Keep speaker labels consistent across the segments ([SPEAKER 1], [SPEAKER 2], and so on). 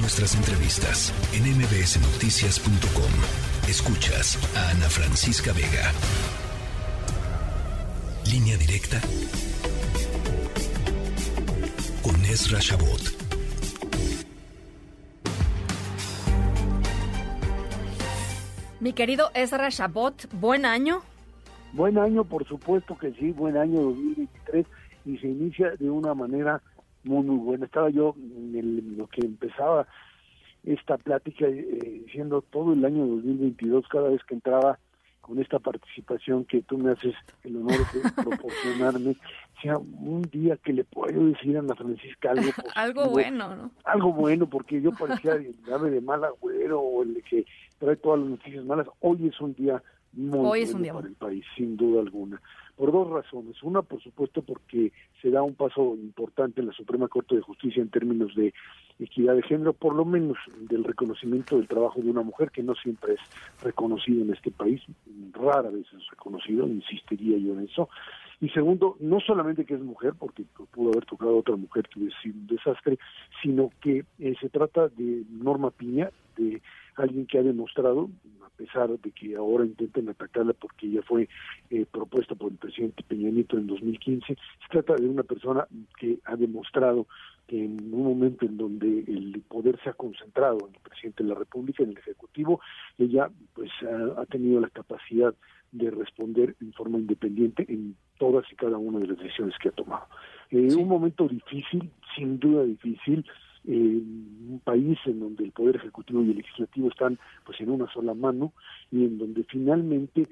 [SPEAKER 1] Nuestras entrevistas en mbsnoticias.com. Escuchas a Ana Francisca Vega. Línea directa con Ezra Shabot.
[SPEAKER 2] Mi querido Ezra Shabot, buen año.
[SPEAKER 3] Buen año, por supuesto que sí, buen año 2023 y se inicia de una manera muy, muy buena. Estaba yo en lo que empezaba esta plática eh, diciendo todo el año 2022, cada vez que entraba con esta participación que tú me haces el honor de proporcionarme, sea un día que le puedo decir a Ana Francisca algo
[SPEAKER 2] algo bueno, ¿no?
[SPEAKER 3] Algo bueno, porque yo parecía el de mal agüero o el que trae todas las noticias malas. Hoy es un día muy
[SPEAKER 2] Hoy
[SPEAKER 3] bueno
[SPEAKER 2] es un día
[SPEAKER 3] para el país, sin duda alguna por dos razones. Una, por supuesto, porque se da un paso importante en la Suprema Corte de Justicia en términos de equidad de género, por lo menos del reconocimiento del trabajo de una mujer, que no siempre es reconocido en este país, rara vez es reconocido, insistiría yo en eso. Y segundo, no solamente que es mujer, porque pudo haber tocado a otra mujer que hubiese sido un desastre, sino que eh, se trata de Norma Piña, de alguien que ha demostrado, a pesar de que ahora intenten atacarla porque ella fue eh, propuesta por el presidente Peña Nieto en 2015, se trata de una persona que ha demostrado que en un momento en donde el poder se ha concentrado en el presidente de la República, en el Ejecutivo, ella pues ha, tenido la capacidad de responder en forma independiente en todas y cada una de las decisiones que ha tomado. En un momento difícil, sin duda difícil, un país en donde el poder ejecutivo y el legislativo están pues en una sola mano y en donde finalmente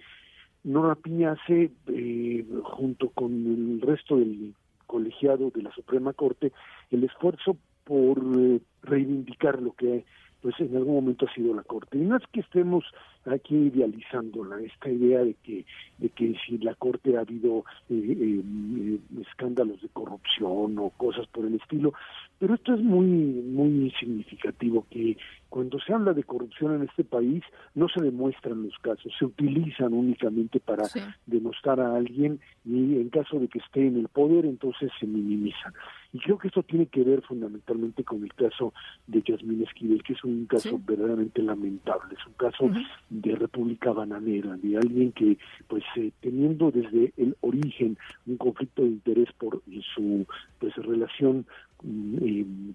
[SPEAKER 3] Nora Piña hace eh, junto con el resto del colegiado de la Suprema Corte el esfuerzo por eh, reivindicar lo que pues en algún momento ha sido la Corte. Y no es que estemos aquí idealizándola, esta idea de que, de que si la Corte ha habido eh, escándalos de corrupción o cosas por el estilo, pero esto es muy, muy significativo, que cuando se habla de corrupción en este país no se demuestran los casos, se utilizan únicamente para demostrar a alguien y en caso de que esté en el poder entonces se minimizan. Y creo que esto tiene que ver fundamentalmente con el caso de Yasmín Esquivel, que es un caso verdaderamente lamentable, es un caso de República Bananera, de alguien que, pues, eh, teniendo desde el origen un conflicto de interés por su pues relación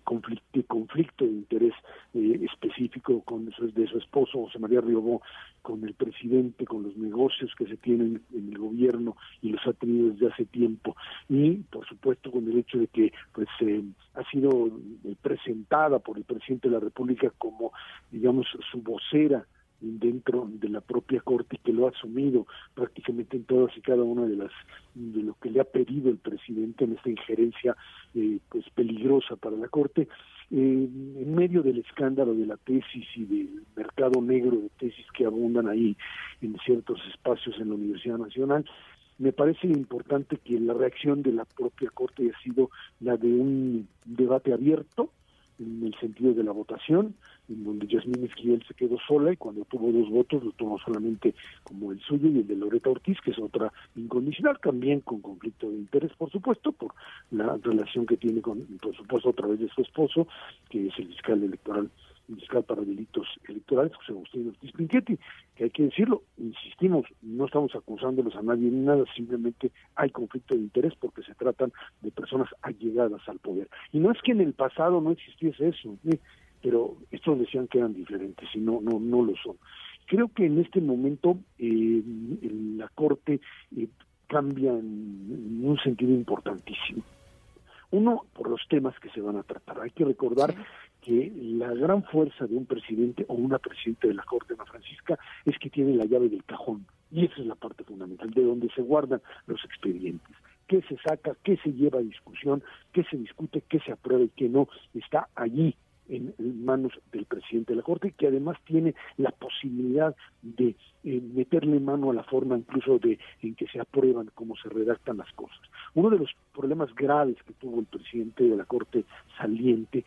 [SPEAKER 3] conflicto, conflicto de interés eh, específico con de su esposo José María Riobó con el presidente, con los negocios que se tienen en el gobierno y los ha tenido desde hace tiempo. Y por supuesto con el hecho de que pues eh, ha sido eh, presentada por el presidente de la República como digamos su vocera dentro de la propia corte que lo ha asumido prácticamente en todas y cada una de las de lo que le ha pedido el presidente en esta injerencia eh, pues peligrosa para la corte eh, en medio del escándalo de la tesis y del mercado negro de tesis que abundan ahí en ciertos espacios en la Universidad Nacional me parece importante que la reacción de la propia corte haya sido la de un debate abierto en el sentido de la votación, en donde Yasmín Esquivel se quedó sola y cuando tuvo dos votos lo tomó solamente como el suyo y el de Loreta Ortiz, que es otra incondicional, también con conflicto de interés, por supuesto, por la relación que tiene con, por supuesto, a través de su esposo, que es el fiscal electoral fiscal para delitos electorales, José Agustín Ortiz Pinchetti, que hay que decirlo, insistimos, no estamos acusándolos a nadie ni nada, simplemente hay conflicto de interés porque se tratan de personas allegadas al poder. Y no es que en el pasado no existiese eso, ¿eh? pero estos decían que eran diferentes y no, no, no lo son. Creo que en este momento eh, la Corte eh, cambia en un sentido importantísimo. Uno, por los temas que se van a tratar. Hay que recordar que la gran fuerza de un presidente o una presidenta de la Corte, Ana Francisca, es que tiene la llave del cajón. Y esa es la parte fundamental, de donde se guardan los expedientes. ¿Qué se saca? ¿Qué se lleva a discusión? ¿Qué se discute? ¿Qué se aprueba y qué no? Está allí en, manos del presidente de la Corte, que además tiene la posibilidad de eh, meterle mano a la forma incluso de en que se aprueban, cómo se redactan las cosas. Uno de los problemas graves que tuvo el presidente de la Corte saliente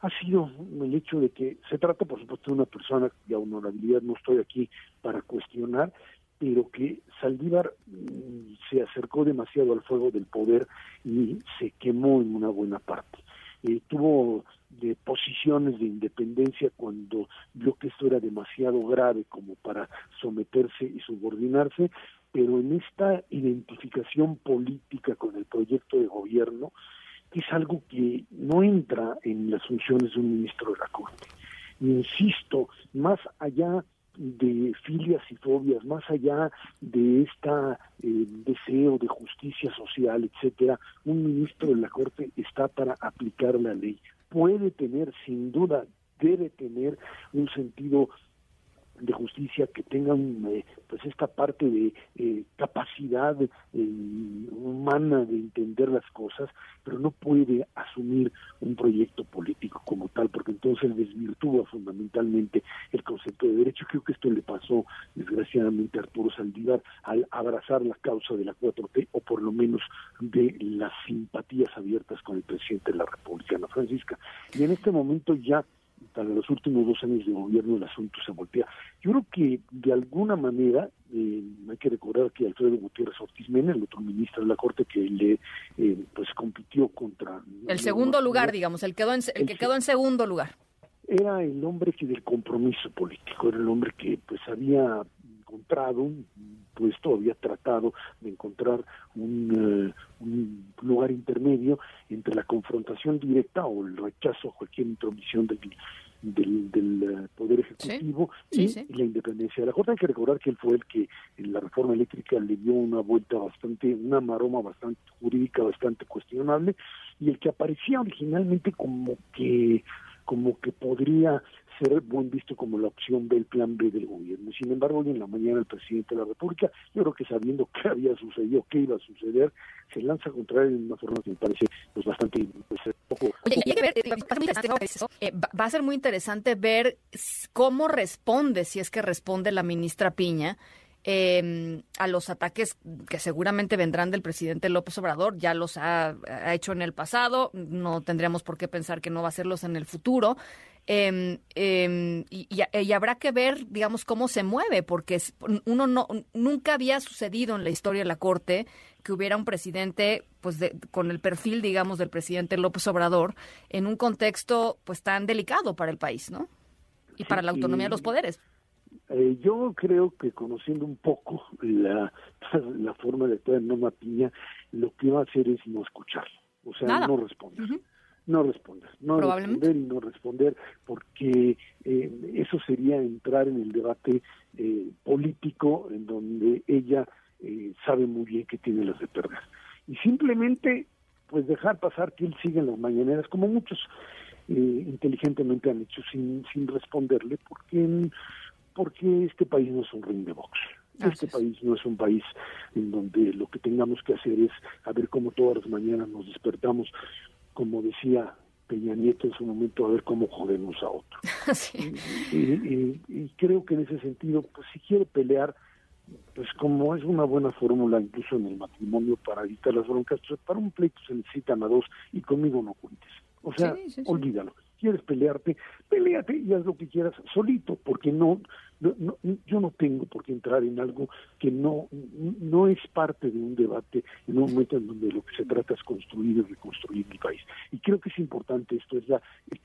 [SPEAKER 3] ha sido el hecho de que se trata, por supuesto, de una persona cuya honorabilidad no estoy aquí para cuestionar, pero que Saldívar mm, se acercó demasiado al fuego del poder y se quemó en una buena parte. Eh, tuvo de posiciones de independencia cuando vio que esto era demasiado grave como para someterse y subordinarse, pero en esta identificación política con el proyecto de gobierno, es algo que no entra en las funciones de un ministro de la Corte. Insisto, más allá de filias y fobias, más allá de este deseo de justicia social, etcétera, un ministro de la Corte está para aplicar la ley. Puede tener, sin duda, debe tener un sentido de justicia que tengan eh, pues esta parte de eh, capacidad eh, humana de entender las cosas pero no puede asumir un proyecto político como tal porque entonces desvirtúa fundamentalmente el concepto de derecho. Creo que esto le pasó desgraciadamente a Arturo Saldívar al abrazar la causa de la 4T o por lo menos de las simpatías abiertas con el presidente de la República Ana Francisca. Y en este momento ya para los últimos dos años de gobierno el asunto se voltea. Yo creo que de alguna manera, eh, hay que recordar que Alfredo Gutiérrez Ortiz Mena, el otro ministro de la Corte que le eh, pues compitió contra...
[SPEAKER 2] El segundo lugar, digamos, el, quedó en, el, que quedó en segundo lugar.
[SPEAKER 3] Era el hombre que del compromiso político, era el hombre que pues había encontrado pues había tratado de encontrar un, eh, un, lugar intermedio entre la confrontación directa o el rechazo a cualquier intromisión del, del, del eh, Poder Ejecutivo y, la independencia de la Corte. Hay que recordar que él fue el que en la reforma eléctrica le dio una vuelta bastante, una maroma bastante jurídica, bastante cuestionable, y el que aparecía originalmente como que como que podría ser buen visto como la opción del plan B del gobierno. Sin embargo, hoy en la mañana el presidente de la República, yo creo que sabiendo qué había sucedido, qué iba a suceder, se lanza contra él de una forma que me parece pues bastante pues, poco...
[SPEAKER 2] va a ser muy interesante ver cómo responde, si es que responde la ministra Piña, eh, a los ataques que seguramente vendrán del presidente López Obrador. Ya los ha, hecho en el pasado, no tendríamos por qué pensar que no va a hacerlos en el futuro. Em, em, y, y, habrá que ver, digamos, cómo se mueve, porque uno no nunca había sucedido en la historia de la Corte que hubiera un presidente, pues, de, con el perfil, digamos, del presidente López Obrador en un contexto, pues, tan delicado para el país, ¿no? Y para la autonomía de los poderes.
[SPEAKER 3] Eh, yo creo que conociendo un poco la, la forma de actuar de Norma Piña, lo que va a hacer es no escucharlo, o sea, no responder. No responder, no responder y no responder, porque eh, eso sería entrar en el debate eh, político en donde ella sabe muy bien que tiene las de perder. Y simplemente, pues dejar pasar que él siga en las mañaneras, como muchos inteligentemente han hecho, sin, sin responderle, porque porque este país no es un ring de box. Este país no es un país en donde lo que tengamos que hacer es a ver cómo todas las mañanas nos despertamos, como decía Peña Nieto en su momento, a ver cómo jodemos a otro. y, creo que en ese sentido, pues si quiere pelear, pues como es una buena fórmula incluso en el matrimonio para evitar las broncas, pues para un pleito se necesitan a dos y conmigo no cuentes. O sea, olvídalo quieres pelearte, peleate y haz lo que quieras solito, porque no, no, yo no tengo por qué entrar en algo que no, no es parte de un debate en un momento en donde lo que se trata es construir y reconstruir mi país. Y creo que es importante esto, es la,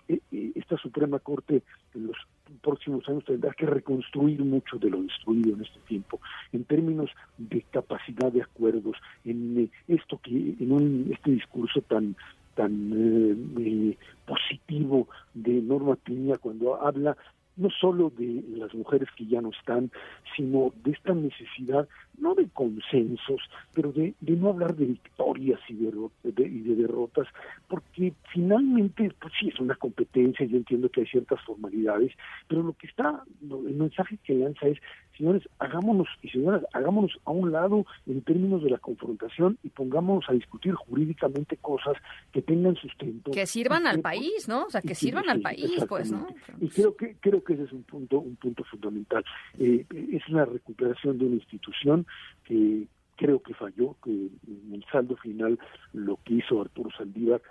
[SPEAKER 3] e, e, esta Suprema Corte en los próximos años tendrá que reconstruir mucho de lo destruido en este tiempo, en términos de capacidad de acuerdos, en eh, esto que, en un, este discurso tan tan eh, eh, positivo de Norma Piña cuando habla no solo de las mujeres que ya no están, sino de esta necesidad, no de consensos, pero de, de no hablar de victorias y de, y de derrotas, porque finalmente, pues sí, es una competencia, yo entiendo que hay ciertas formalidades, pero lo que está, el mensaje que lanza es, señores, hagámonos, y señoras, hagámonos a un lado en términos de la confrontación y pongámonos a discutir jurídicamente cosas que tengan sustento.
[SPEAKER 2] Que sirvan al país, ¿no? O sea, que sirvan al país, pues, ¿no?
[SPEAKER 3] Y creo que, creo que ese es un punto, un punto fundamental. Eh, es una recuperación de una institución que creo que falló, que en el saldo final lo que hizo Arturo Saldívar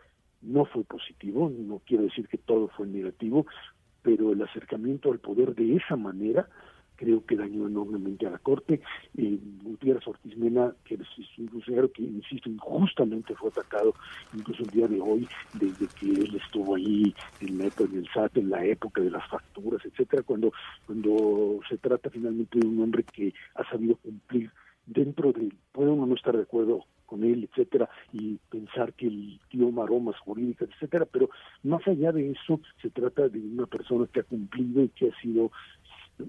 [SPEAKER 3] no fue positivo, no quiero decir que todo fue negativo, pero el acercamiento al poder de esa manera creo que dañó enormemente a la Corte. Eh, Gutiérrez Ortiz Mena, que es un funcionario que, insisto, injustamente fue atacado, incluso el día de hoy, desde que él estuvo ahí en, la, en el SAT, en la época de las facturas, etcétera, cuando, cuando se trata finalmente de un hombre que ha sabido cumplir dentro de, puede uno no estar de acuerdo con él, etcétera, y pensar que el tío maromas jurídicas, etcétera, pero más allá de eso, se trata de una persona que ha cumplido y que ha sido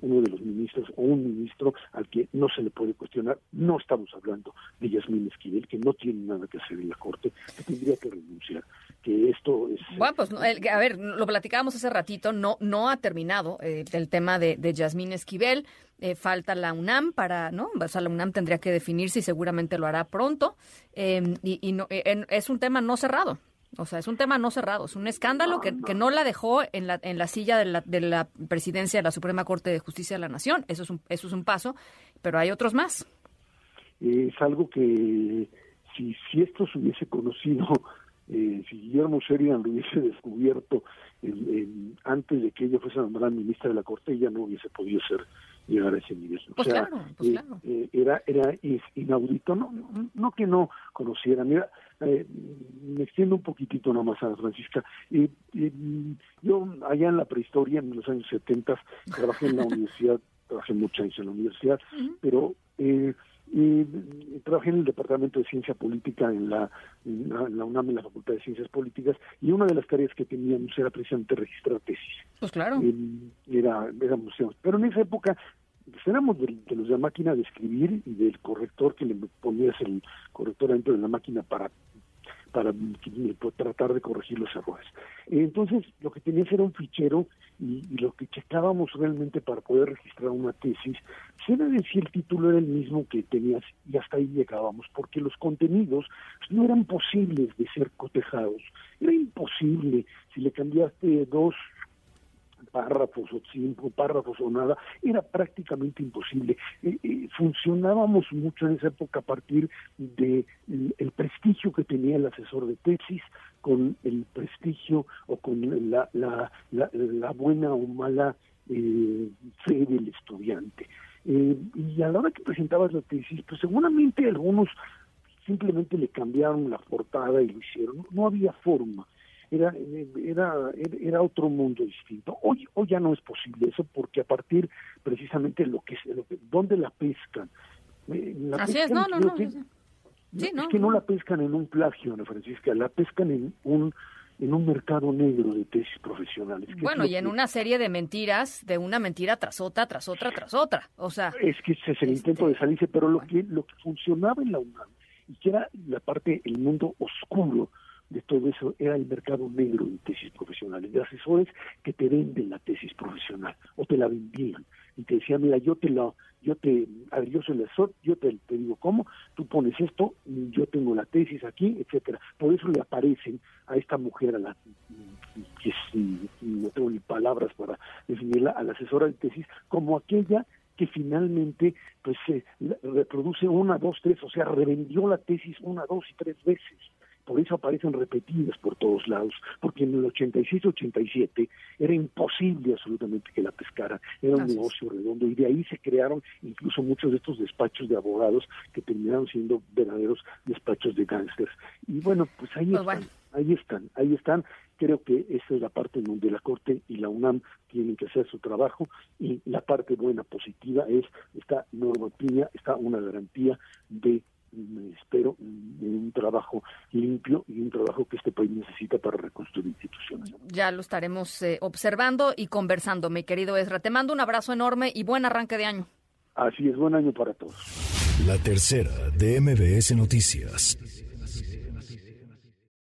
[SPEAKER 3] uno de los ministros o un ministro al que no se le puede cuestionar. No estamos hablando de Yasmín Esquivel, que no tiene nada que hacer en la Corte, que tendría que renunciar, que esto es...
[SPEAKER 2] Bueno, pues a ver, lo platicábamos hace ratito, no, no ha terminado eh, el tema de, de Yasmín Esquivel, eh, falta la UNAM para, ¿no? O sea, la UNAM tendría que definirse y seguramente lo hará pronto, eh, y, y no, es un tema no cerrado. O sea, es un tema no cerrado, es un escándalo que, que no la dejó en la, en la silla de la, de la presidencia de la Suprema Corte de Justicia de la Nación. Eso es un, eso es un paso, pero hay otros más.
[SPEAKER 3] Es algo que si, si esto se hubiese conocido, eh, si Guillermo Sheridan lo hubiese descubierto antes de que ella fuese nombrada ministra de la Corte, ella no hubiese podido ser llegar a ese nivel.
[SPEAKER 2] Pues o sea, claro, pues eh, claro.
[SPEAKER 3] Eh, era, era inaudito, no, no que no conociera. Mira, eh, me extiendo un poquitito nomás a Francisca. Eh, yo allá en la prehistoria, en los años 70, trabajé en la universidad, trabajé muchos años en la universidad, pero eh, trabajé en el Departamento de Ciencia Política en la, en la, UNAM, en la Facultad de Ciencias Políticas, y una de las tareas que teníamos era precisamente registrar tesis.
[SPEAKER 2] Pues claro.
[SPEAKER 3] era, era museo. Pero en esa época pues éramos de, los de la máquina de escribir y del corrector que le ponías el corrector dentro de la máquina para para tratar de corregir los errores. Entonces, lo que tenías era un fichero y, lo que checábamos realmente para poder registrar una tesis, pues era de si el título era el mismo que tenías y hasta ahí llegábamos, porque los contenidos no eran posibles de ser cotejados. Era imposible si le cambiaste dos párrafos o cinco párrafos o nada, era prácticamente imposible. Eh, eh, funcionábamos mucho en esa época a partir de el, prestigio que tenía el asesor de tesis con el prestigio o con la, la, la, buena o mala eh, fe del estudiante. y a la hora que presentabas la tesis, pues seguramente algunos simplemente le cambiaron la portada y lo hicieron. No había forma era, era, era otro mundo distinto. Hoy, hoy ya no es posible eso porque a partir precisamente lo que, lo que donde la pescan.
[SPEAKER 2] Eh, Así es, no, no, no.
[SPEAKER 3] es que no, la pescan en un plagio, Ana Francisca, la pescan en un en un mercado negro de tesis profesionales.
[SPEAKER 2] Bueno, y en una serie de mentiras, de una mentira tras otra, tras otra, tras otra. O sea,
[SPEAKER 3] es que ese es el intento de salirse, pero lo que lo que funcionaba en la UNAM y que era la parte el mundo oscuro de todo eso era el mercado negro de tesis profesionales, de asesores que te venden la tesis profesional o te la vendían y te decían, mira, yo te la, yo te, yo soy el asesor, yo te, te, digo cómo, tú pones esto, yo tengo la tesis aquí, etcétera. Por eso le aparecen a esta mujer, a la que no tengo ni palabras para definirla, a la asesora de tesis, como aquella que finalmente pues se reproduce una, dos, tres, o sea, revendió la tesis una, dos y tres veces por eso aparecen repetidas por todos lados, porque en el 86-87 era imposible absolutamente que la pescara, era un negocio redondo y de ahí se crearon incluso muchos de estos despachos de abogados que terminaron siendo verdaderos despachos de gángsters. Y bueno, pues ahí pues están, ahí están, ahí están. Creo que esa es la parte en donde la Corte y la UNAM tienen que hacer su trabajo y la parte buena, positiva, es esta normativa, está una garantía de limpio y un trabajo que este país necesita para reconstruir instituciones.
[SPEAKER 2] Ya lo estaremos eh, observando y conversando, mi querido Ezra. Te mando un abrazo enorme y buen arranque de año.
[SPEAKER 3] Así es, buen año para todos.
[SPEAKER 1] La tercera de MBS Noticias.